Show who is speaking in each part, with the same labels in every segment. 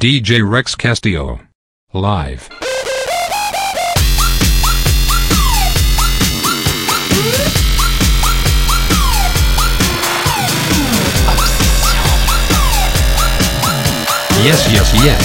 Speaker 1: DJ Rex Castillo. Live. Yes, yes, yes.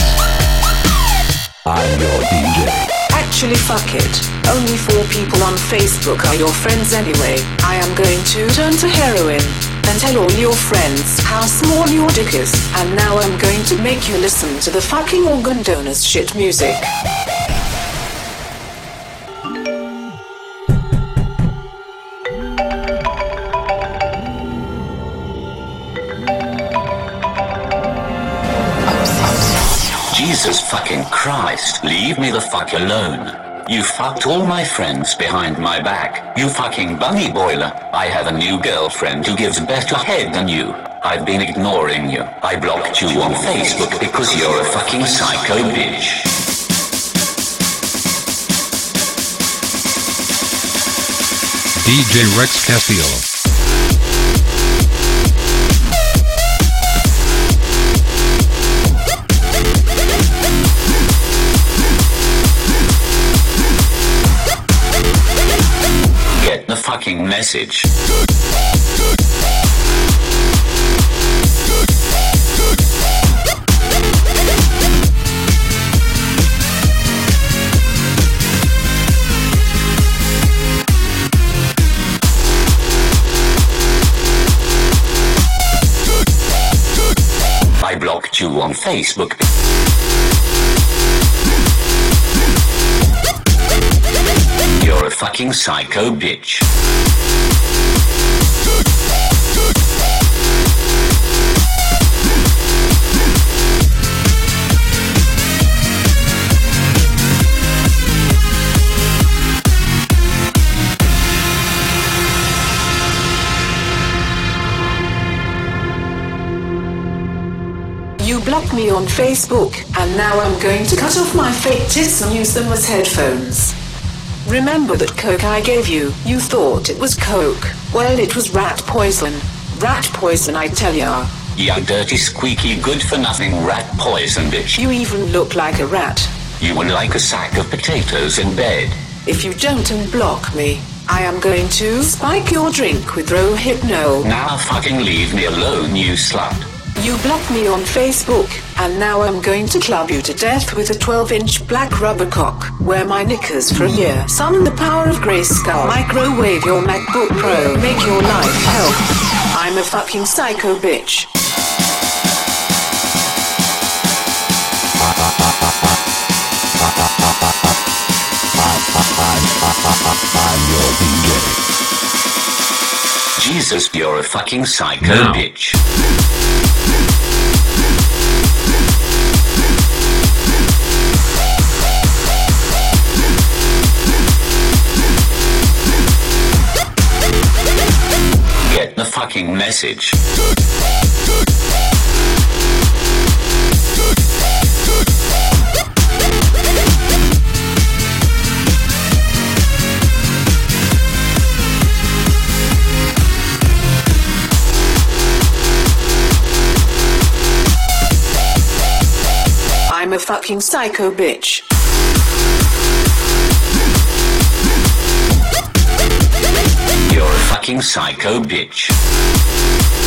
Speaker 2: I'm your DJ.
Speaker 3: Actually, fuck it. Only four people on Facebook are your friends anyway. I am going to turn to heroin and tell all your friends how small your dick is. And now I'm going to make you listen to the fucking organ donors shit music.
Speaker 4: Jesus fucking Christ, leave me the fuck alone. You fucked all my friends behind my back. You fucking bunny boiler. I have a new girlfriend who gives better head than you. I've been ignoring you. I blocked you on Facebook because you're a fucking psycho bitch.
Speaker 1: DJ Rex Castillo.
Speaker 4: Fucking message. I blocked you on Facebook. Fucking psycho bitch.
Speaker 3: You blocked me on Facebook, and now I'm going to cut off my fake tits and use them as headphones. Remember that coke I gave you, you thought it was coke. Well, it was rat poison. Rat poison, I tell ya.
Speaker 4: You dirty, squeaky, good for nothing rat poison bitch.
Speaker 3: You even look like a rat.
Speaker 4: You were like a sack of potatoes in bed.
Speaker 3: If you don't unblock me, I am going to spike your drink with Rohypnol.
Speaker 4: Now fucking leave me alone, you slut.
Speaker 3: You blocked me on Facebook, and now I'm going to club you to death with a 12 inch black rubber cock. Wear my knickers for a year. Summon the power of Grayskull. Microwave your MacBook Pro. Make your life hell. I'm a fucking psycho bitch.
Speaker 2: I'm your DJ.
Speaker 4: Jesus, you're a fucking psycho
Speaker 1: Now.
Speaker 4: bitch. Fucking message.
Speaker 3: I'm a fucking psycho bitch.
Speaker 4: Fucking psycho bitch.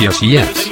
Speaker 5: yes, yes.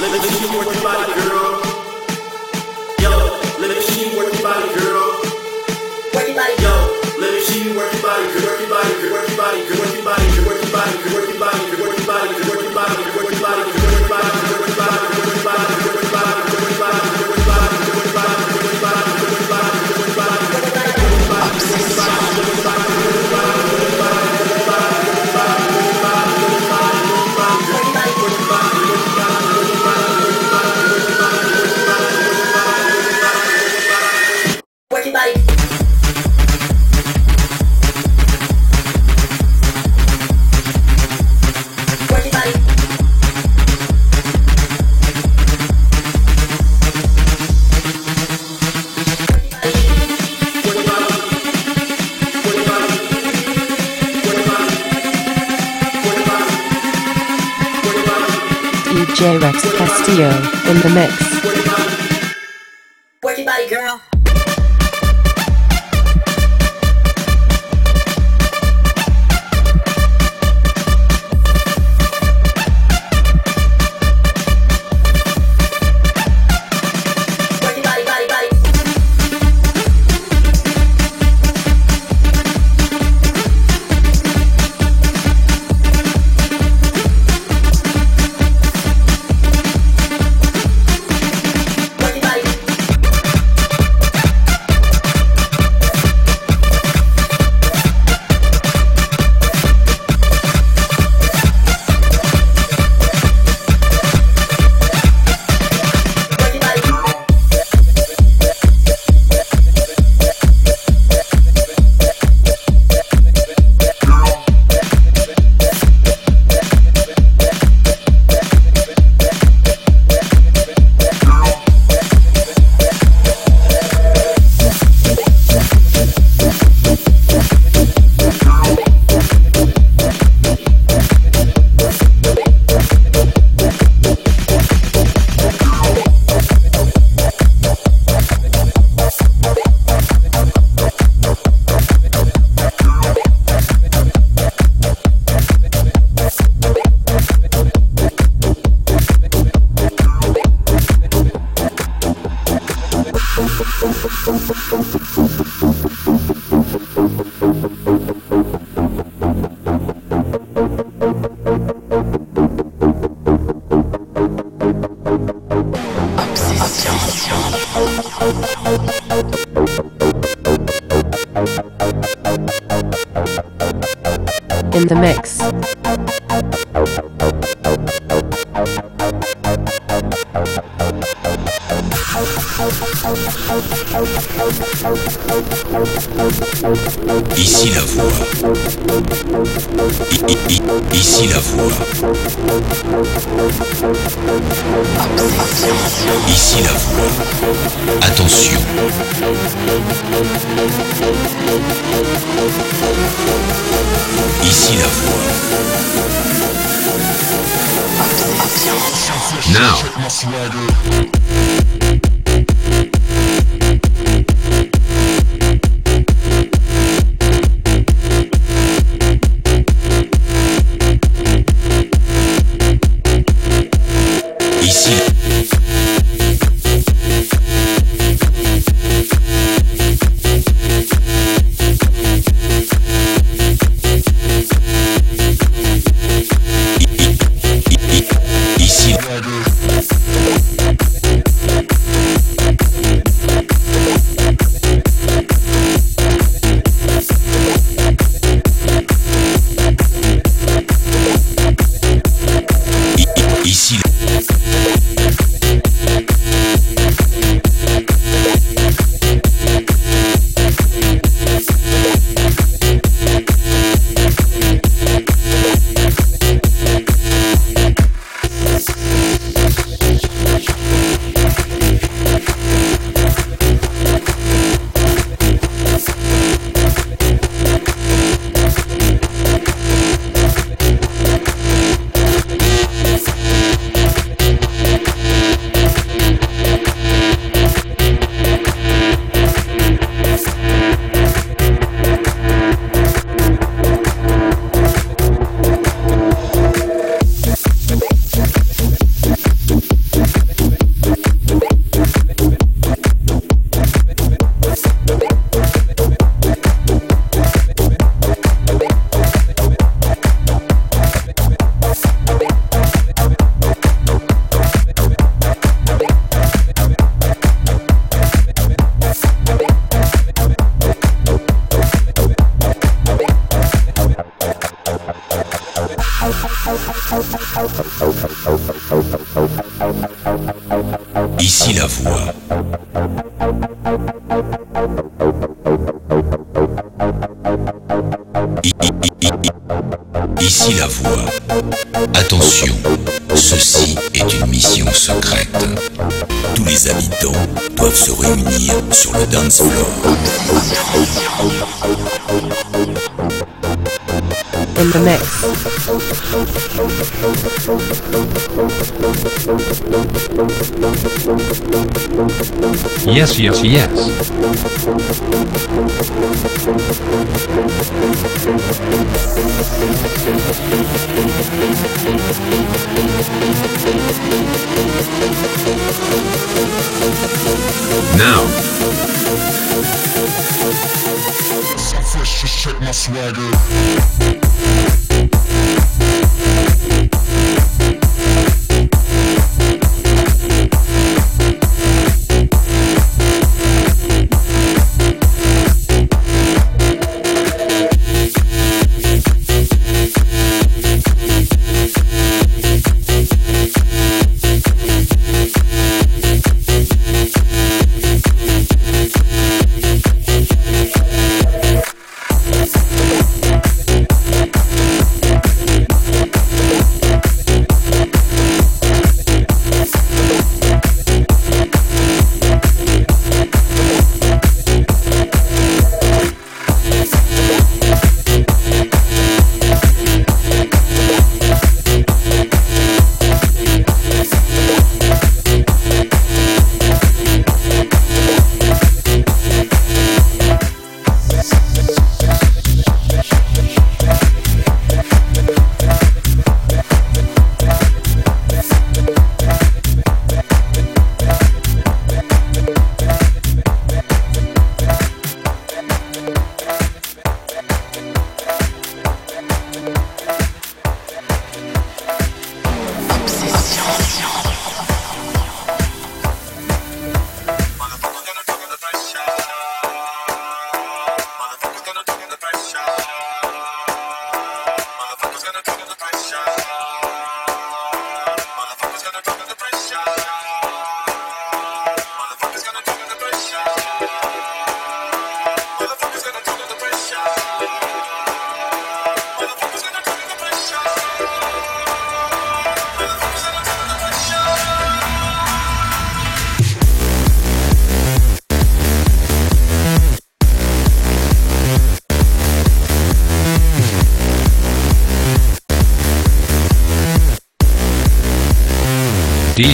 Speaker 6: Let me see your body, girl.
Speaker 7: In the mix.
Speaker 8: Ici la voix. Ici la voix. Attention,
Speaker 7: ceci est une mission secrète. Tous les habitants doivent se réunir sur le dance floor.
Speaker 9: In the.
Speaker 1: Yes, yes, yes. Now,
Speaker 10: fresh, my swagger.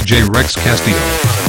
Speaker 10: DJ Rex Castillo.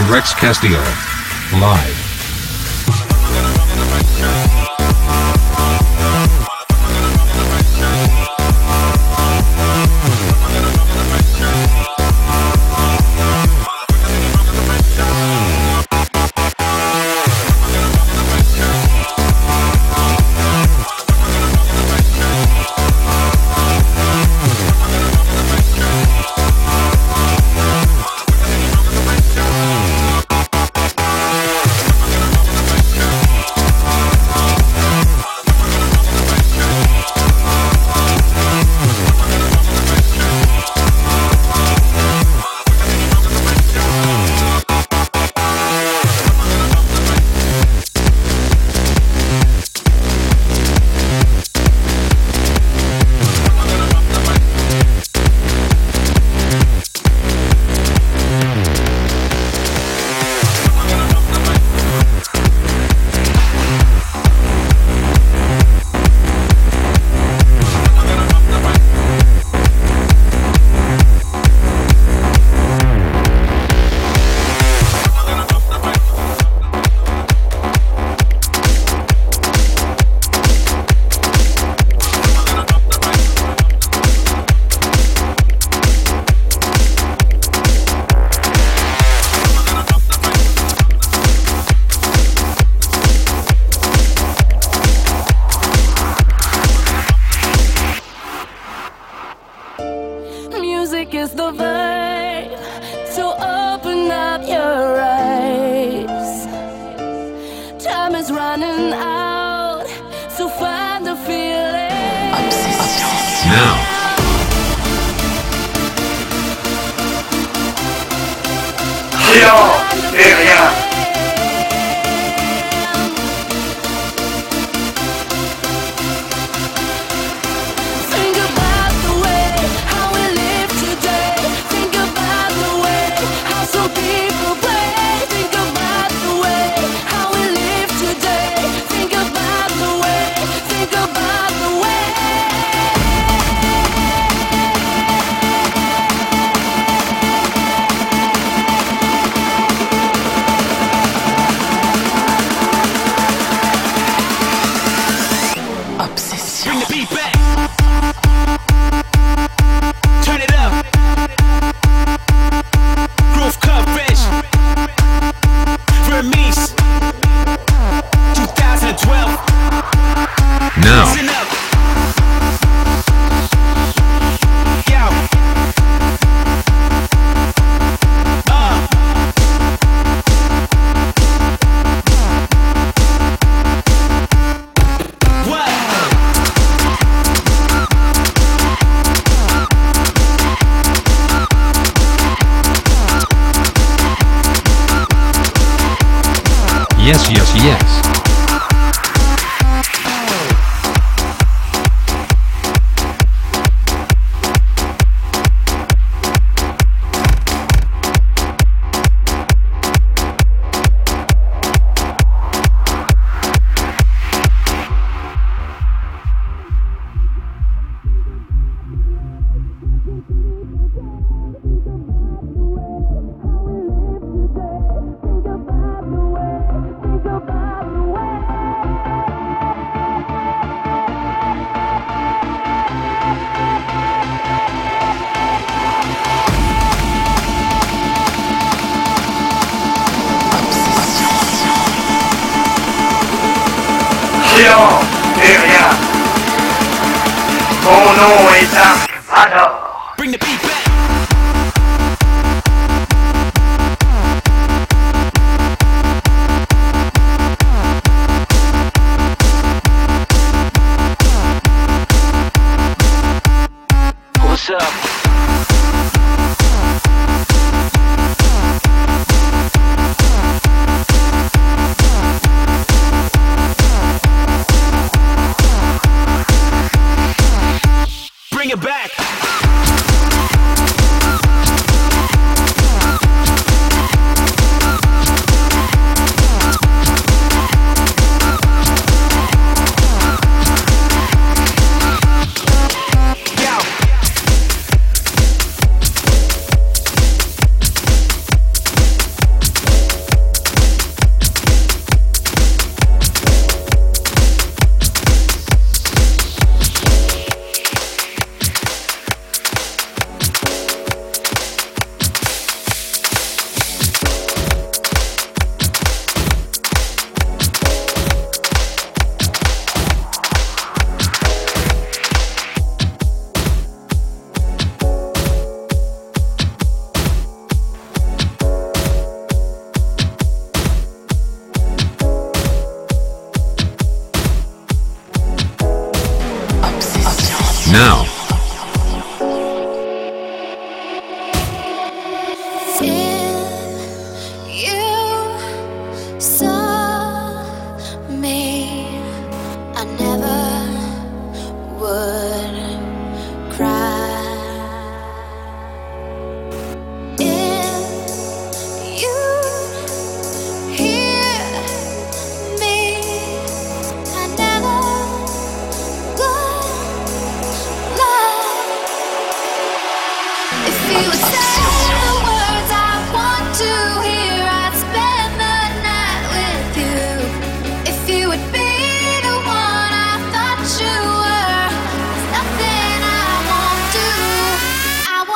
Speaker 11: Rex Castillo. Live.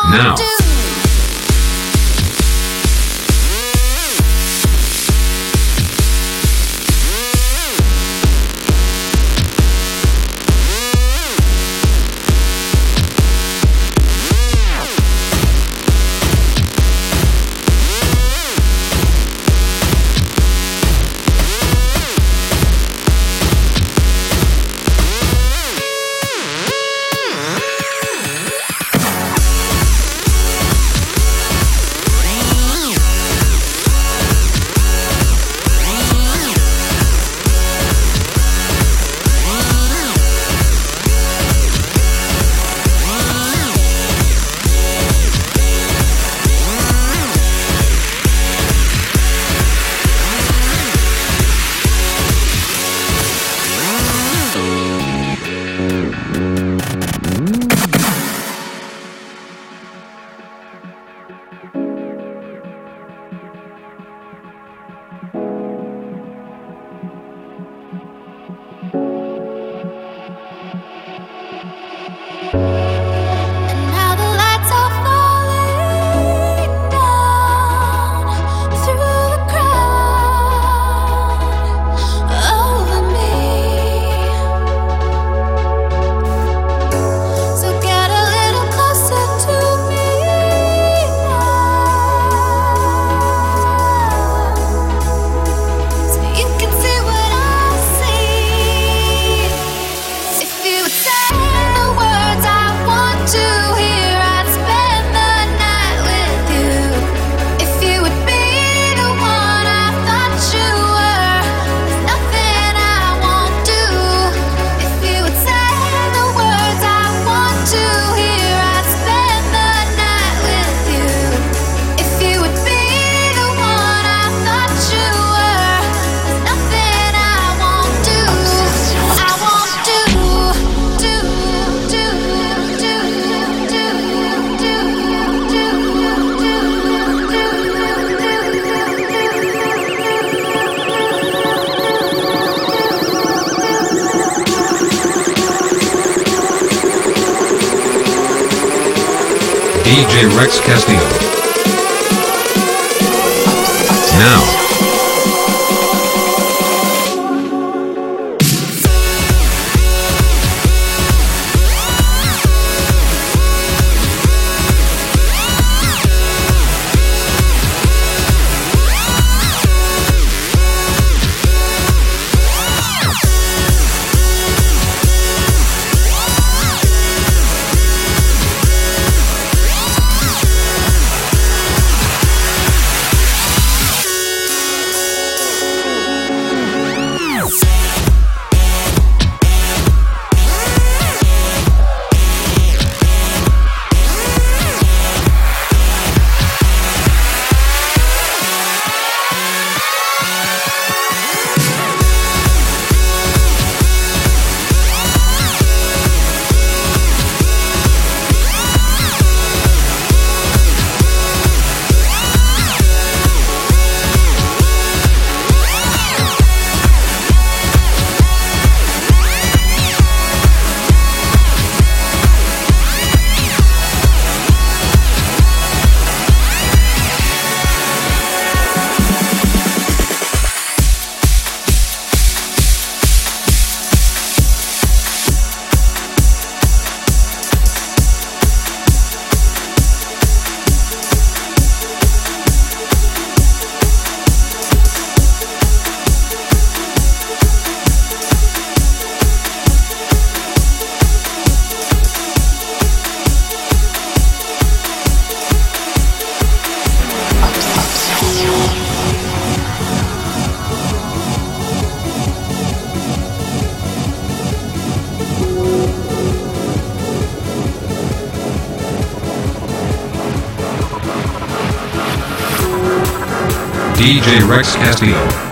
Speaker 11: Now.
Speaker 1: Rex Castillo. Now, DJ Rex Castillo.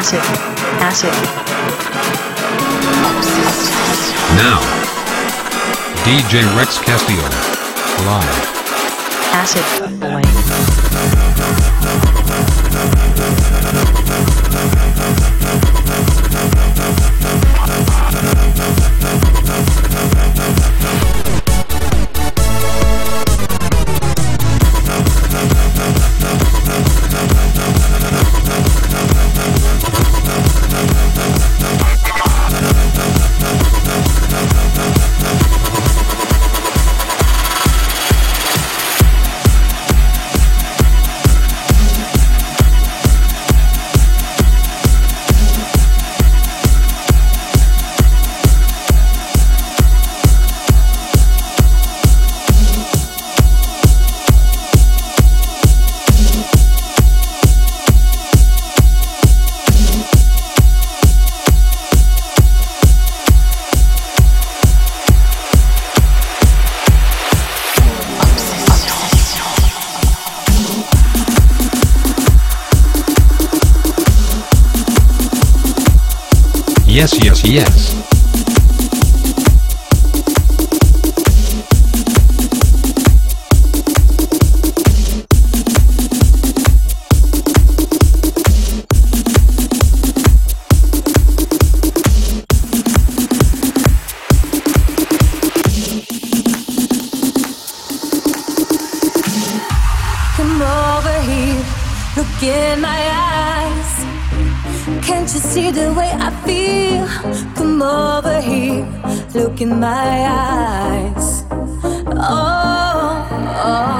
Speaker 9: Acid acid
Speaker 1: Now, DJ Rex Castillo. Live.
Speaker 9: acid
Speaker 1: Yes, yes, yes.
Speaker 12: Over here, look in my eyes. Oh, oh.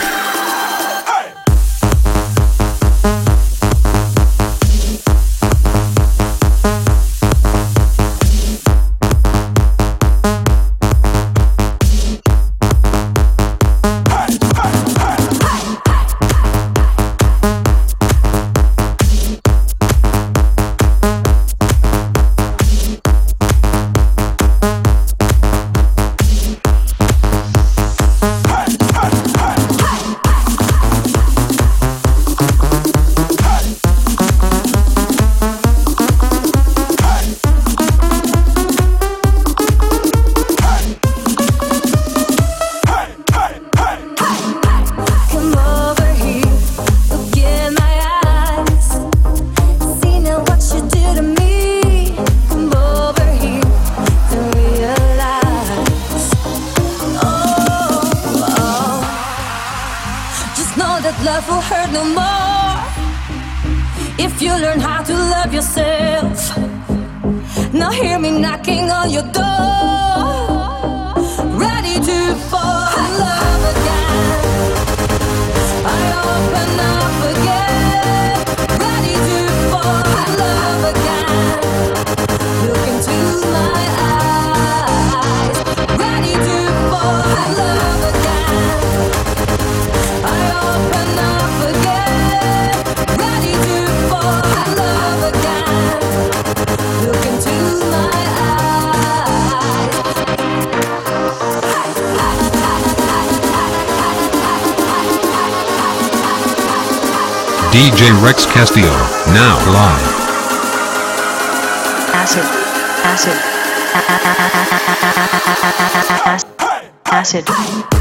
Speaker 12: No more. If you learn how to love yourself, now hear me knocking on your door. Ready to fall in love again. I open up again. Ready to fall in love again. Look into my eyes. Ready to fall
Speaker 1: DJ Rex Castillo, now live.
Speaker 9: Acid. Acid. Acid.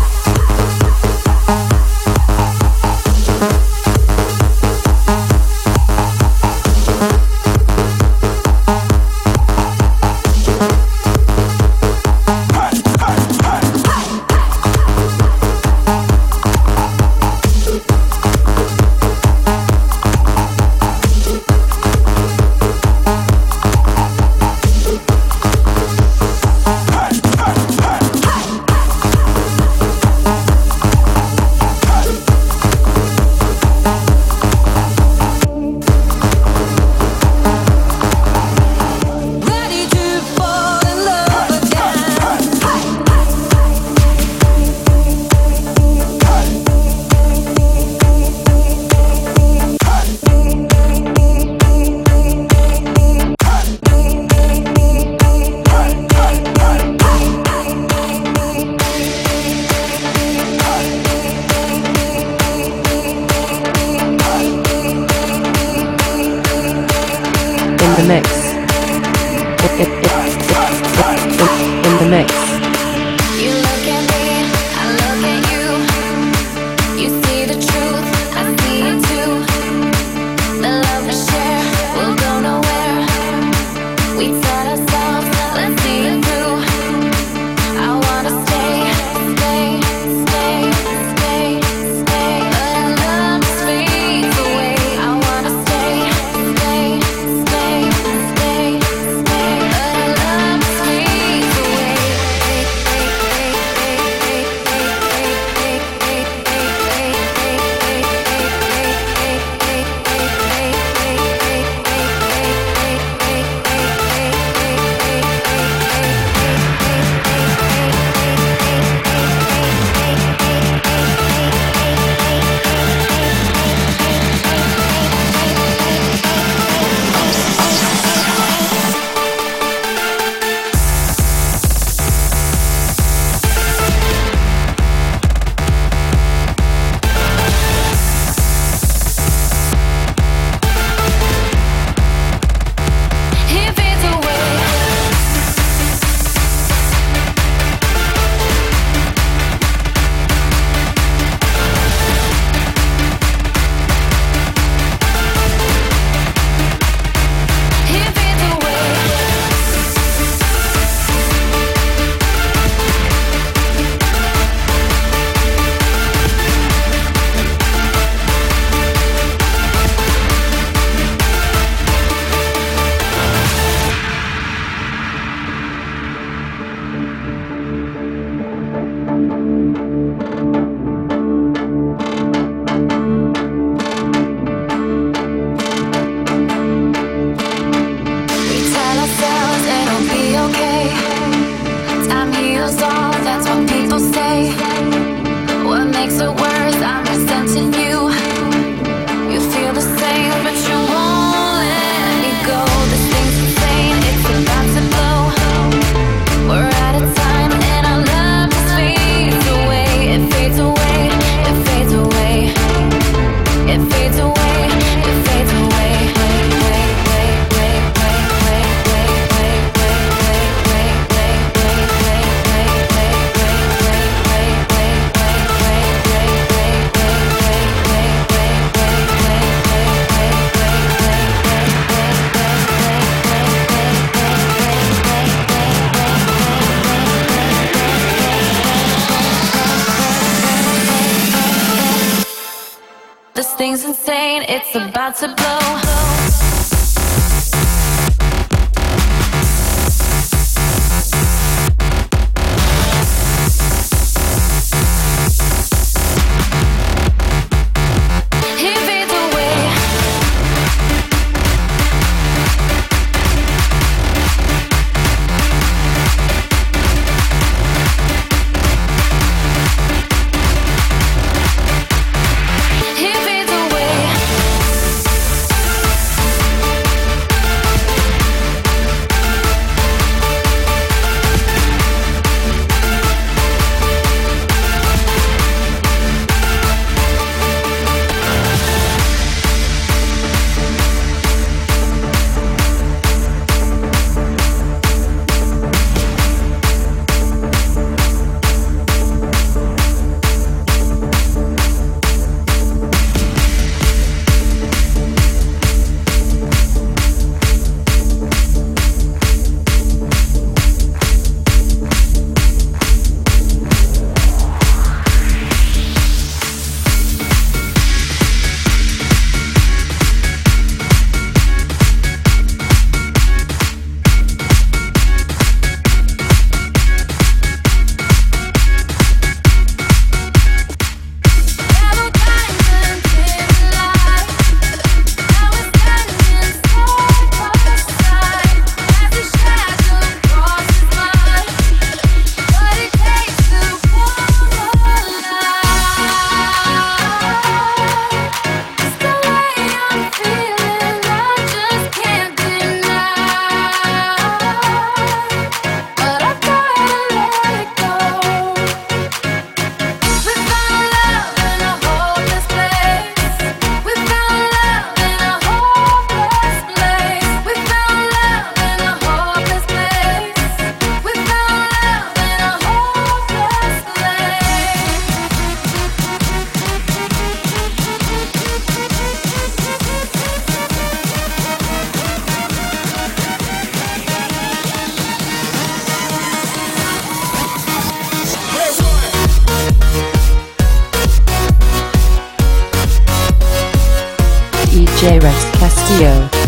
Speaker 11: DJ Castillo.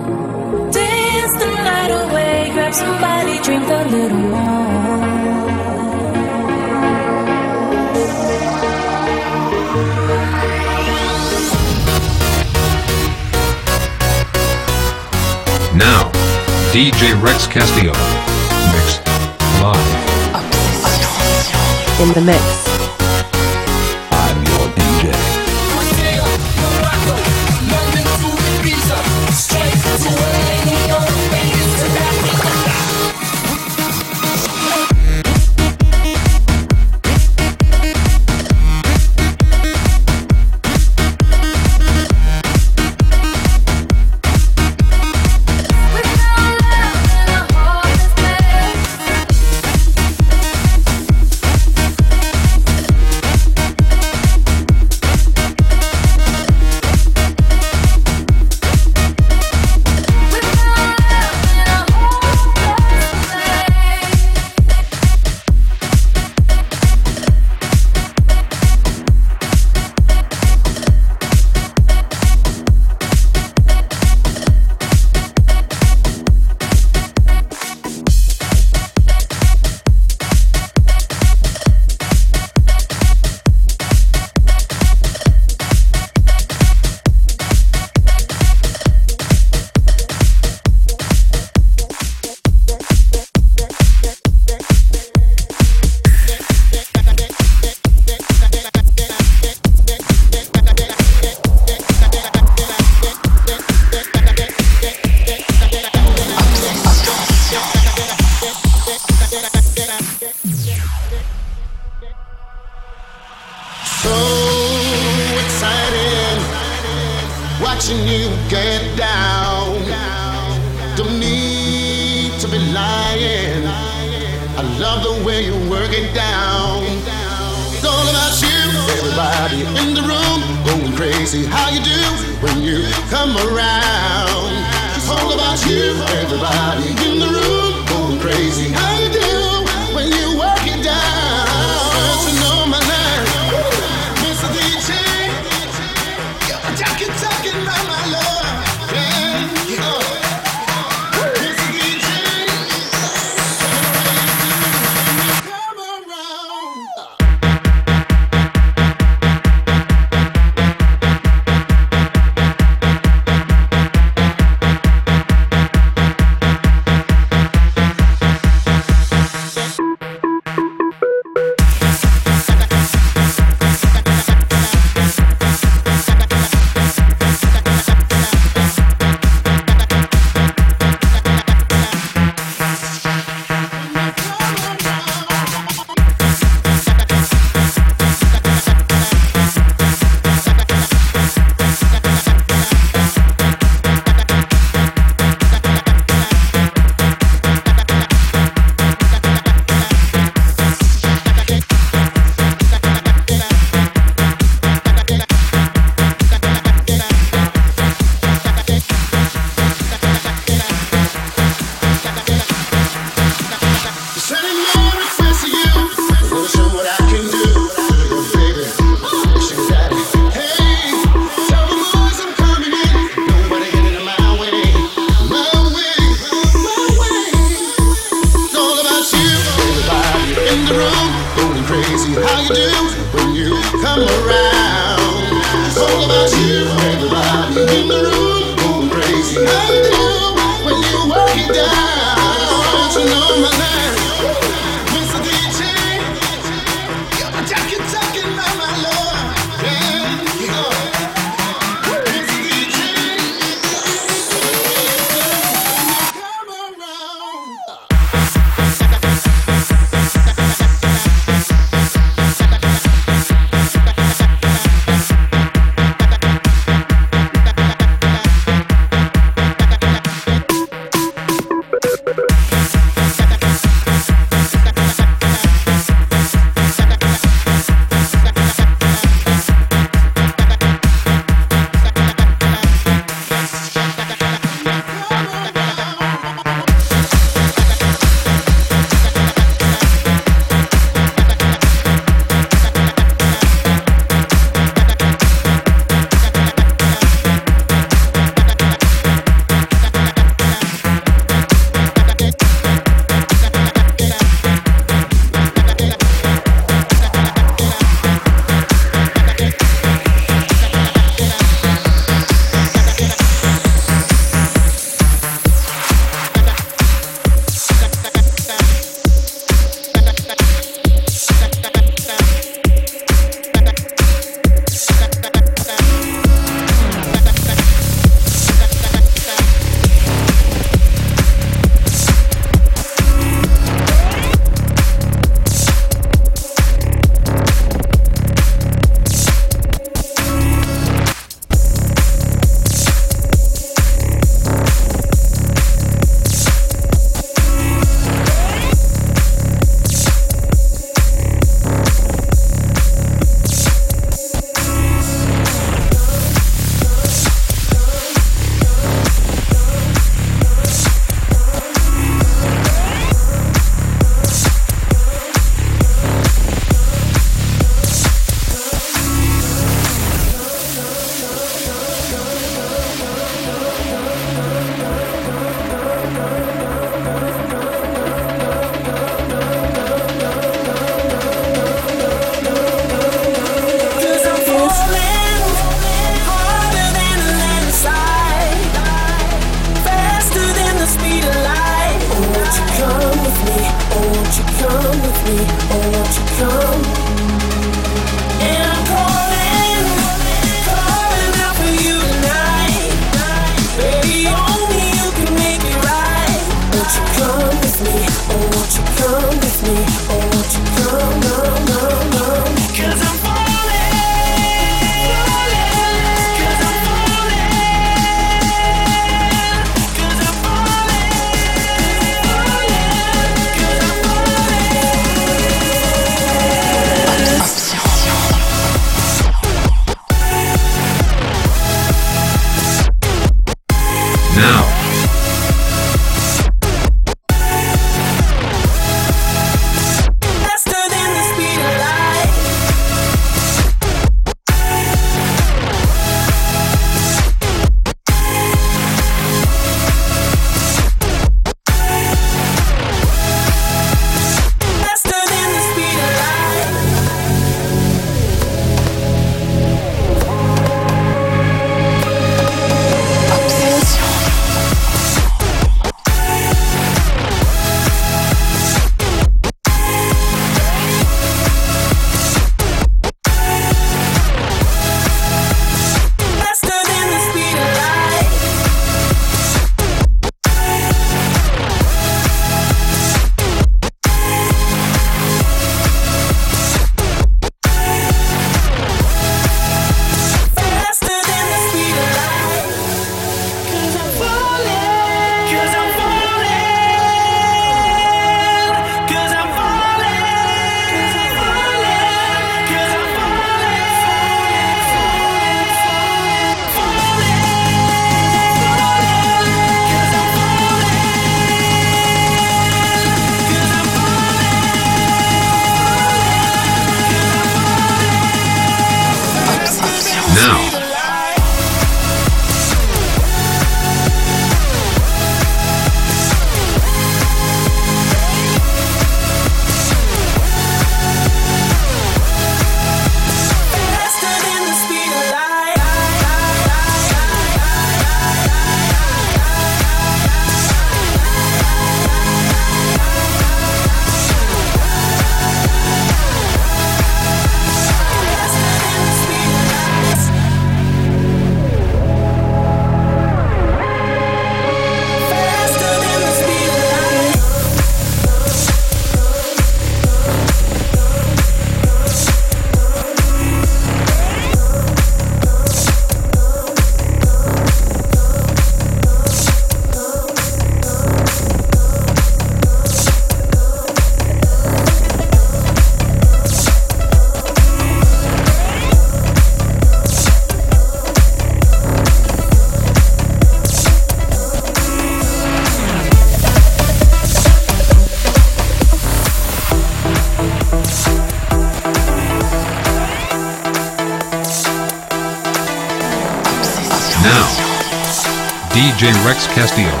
Speaker 1: Castillo.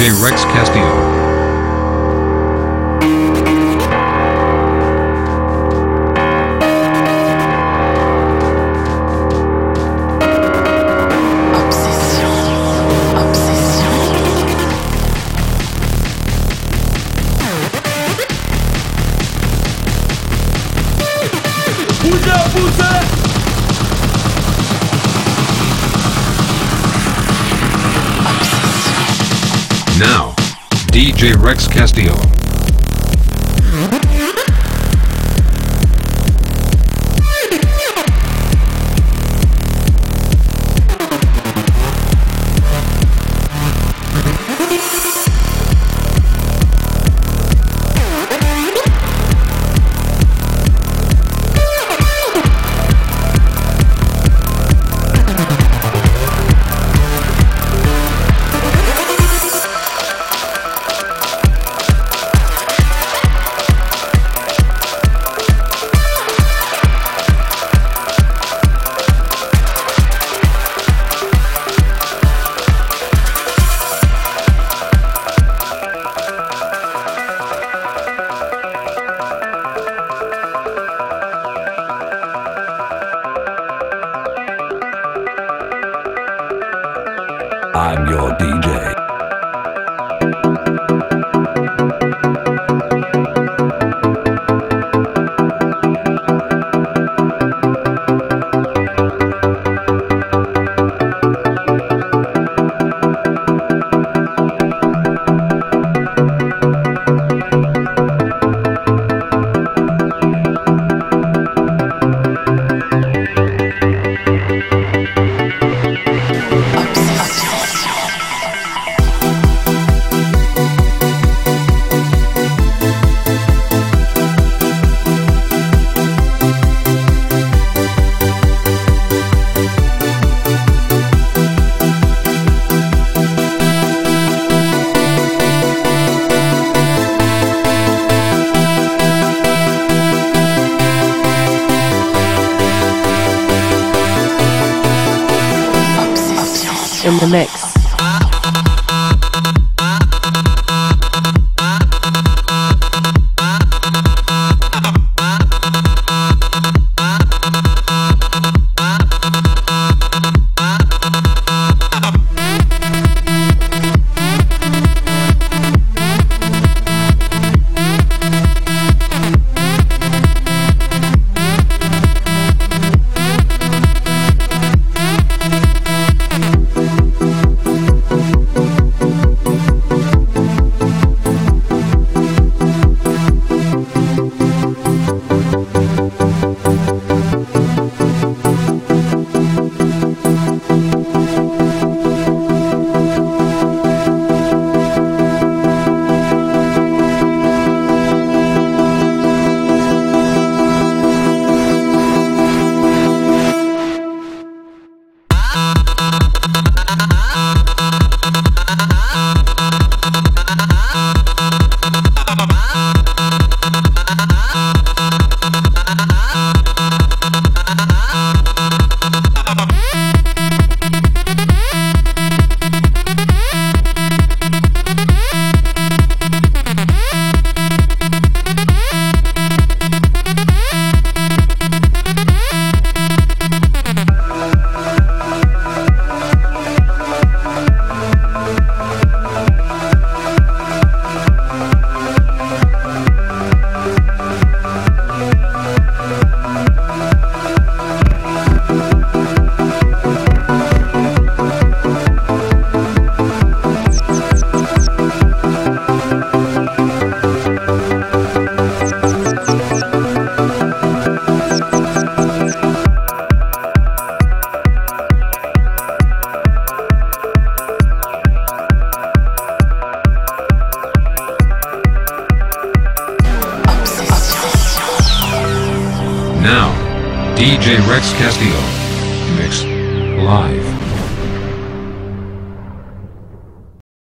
Speaker 1: DJ Rex Castillo.